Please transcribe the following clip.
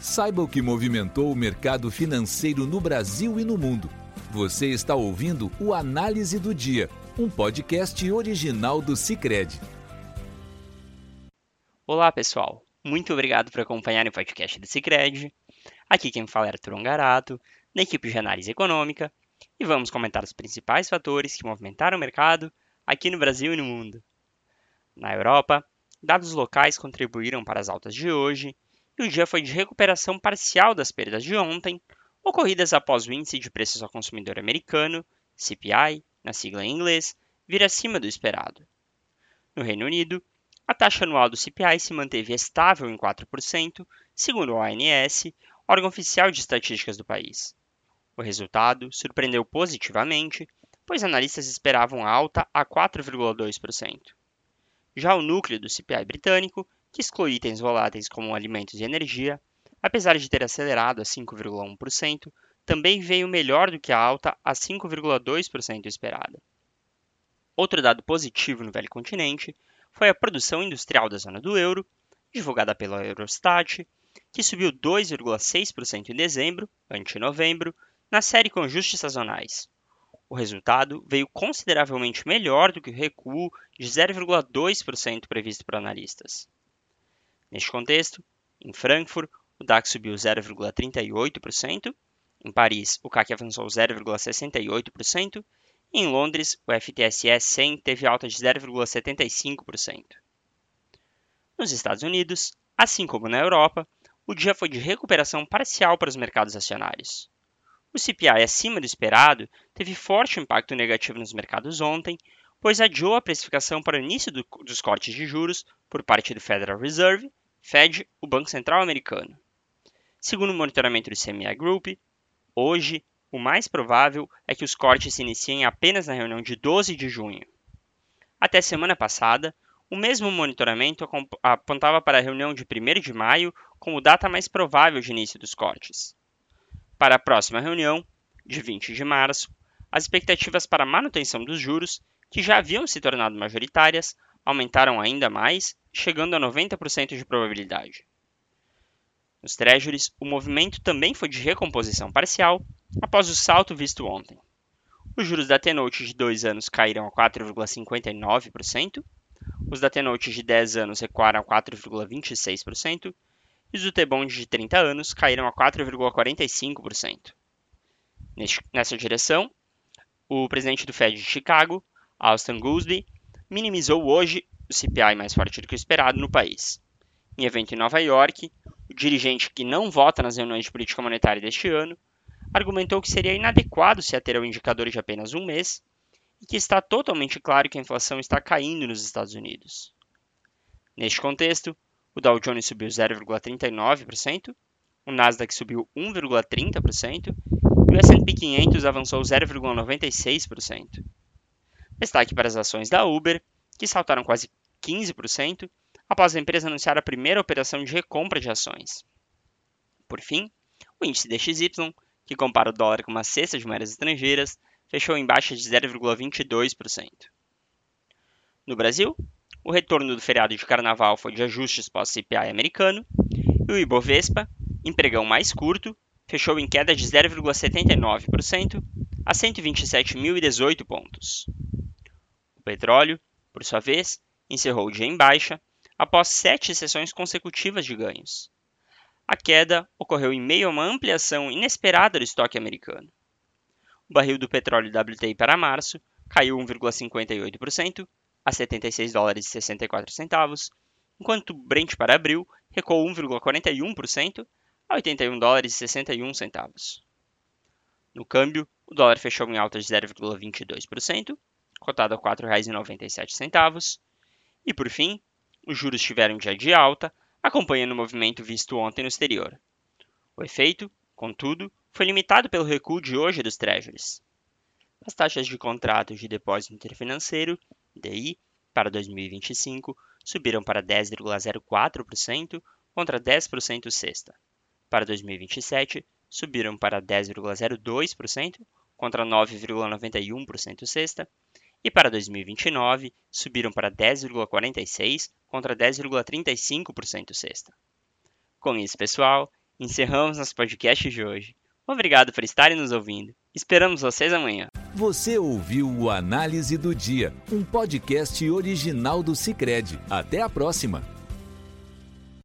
Saiba o que movimentou o mercado financeiro no Brasil e no mundo. Você está ouvindo o Análise do Dia, um podcast original do Cicred. Olá, pessoal. Muito obrigado por acompanhar o podcast do Cicred. Aqui quem fala é Arthur Ongarato, da equipe de análise econômica, e vamos comentar os principais fatores que movimentaram o mercado aqui no Brasil e no mundo. Na Europa, dados locais contribuíram para as altas de hoje e o dia foi de recuperação parcial das perdas de ontem, ocorridas após o índice de preços ao consumidor americano, CPI, na sigla em inglês, vir acima do esperado. No Reino Unido, a taxa anual do CPI se manteve estável em 4%, segundo o ONS, órgão oficial de estatísticas do país. O resultado surpreendeu positivamente, pois analistas esperavam alta a 4,2%. Já o núcleo do CPI britânico que exclui itens voláteis como alimentos e energia, apesar de ter acelerado a 5,1%, também veio melhor do que a alta a 5,2% esperada. Outro dado positivo no velho continente foi a produção industrial da zona do euro, divulgada pela Eurostat, que subiu 2,6% em dezembro, ante novembro, na série com ajustes sazonais. O resultado veio consideravelmente melhor do que o recuo de 0,2% previsto por analistas. Neste contexto, em Frankfurt, o DAX subiu 0,38%, em Paris, o CAC avançou 0,68%, e em Londres, o FTSE 100 teve alta de 0,75%. Nos Estados Unidos, assim como na Europa, o dia foi de recuperação parcial para os mercados acionários. O CPI acima do esperado teve forte impacto negativo nos mercados ontem, pois adiou a precificação para o início do, dos cortes de juros por parte do Federal Reserve Fed, o Banco Central Americano. Segundo o monitoramento do CME Group, hoje o mais provável é que os cortes se iniciem apenas na reunião de 12 de junho. Até semana passada, o mesmo monitoramento apontava para a reunião de 1 de maio como data mais provável de início dos cortes. Para a próxima reunião, de 20 de março, as expectativas para a manutenção dos juros, que já haviam se tornado majoritárias, aumentaram ainda mais chegando a 90% de probabilidade. Nos Treasuries, o movimento também foi de recomposição parcial após o salto visto ontem. Os juros da T-Note de 2 anos caíram a 4,59%, os da T-Note de 10 anos recuaram a 4,26% e os do T-Bond de 30 anos caíram a 4,45%. Nessa direção, o presidente do Fed de Chicago, Austin Goolsbee, minimizou hoje o CPI mais forte do que o esperado no país. Em evento em Nova York, o dirigente que não vota nas reuniões de política monetária deste ano argumentou que seria inadequado se ater ao indicador de apenas um mês e que está totalmente claro que a inflação está caindo nos Estados Unidos. Neste contexto, o Dow Jones subiu 0,39%, o Nasdaq subiu 1,30% e o S&P 500 avançou 0,96%. Destaque para as ações da Uber, que saltaram quase 15% após a empresa anunciar a primeira operação de recompra de ações. Por fim, o índice DXY, que compara o dólar com uma cesta de moedas estrangeiras, fechou em baixa de 0,22%. No Brasil, o retorno do feriado de carnaval foi de ajustes pós-CPI americano e o Ibovespa, empregão mais curto, fechou em queda de 0,79% a 127.018 pontos. O petróleo por sua vez, encerrou o dia em baixa após sete sessões consecutivas de ganhos. A queda ocorreu em meio a uma ampliação inesperada do estoque americano. O barril do petróleo WTI para março caiu 1,58% a 76 dólares e 64 centavos, enquanto o Brent para abril recuou 1,41% a 81 dólares e 61 centavos. No câmbio, o dólar fechou em alta de 0,22%, cotado a R$ 4,97. E por fim, os juros tiveram dia de alta, acompanhando o movimento visto ontem no exterior. O efeito, contudo, foi limitado pelo recuo de hoje dos Treasuries. As taxas de contratos de depósito interfinanceiro, DI, para 2025 subiram para 10,04% contra 10% sexta. Para 2027, subiram para 10,02% contra 9,91% sexta e para 2029 subiram para 10,46% contra 10,35% sexta. Com isso, pessoal, Encerramos nosso podcast de hoje. Obrigado por estarem nos ouvindo. Esperamos vocês amanhã. Você ouviu o Análise do Dia, um podcast original do Cicred. Até a próxima!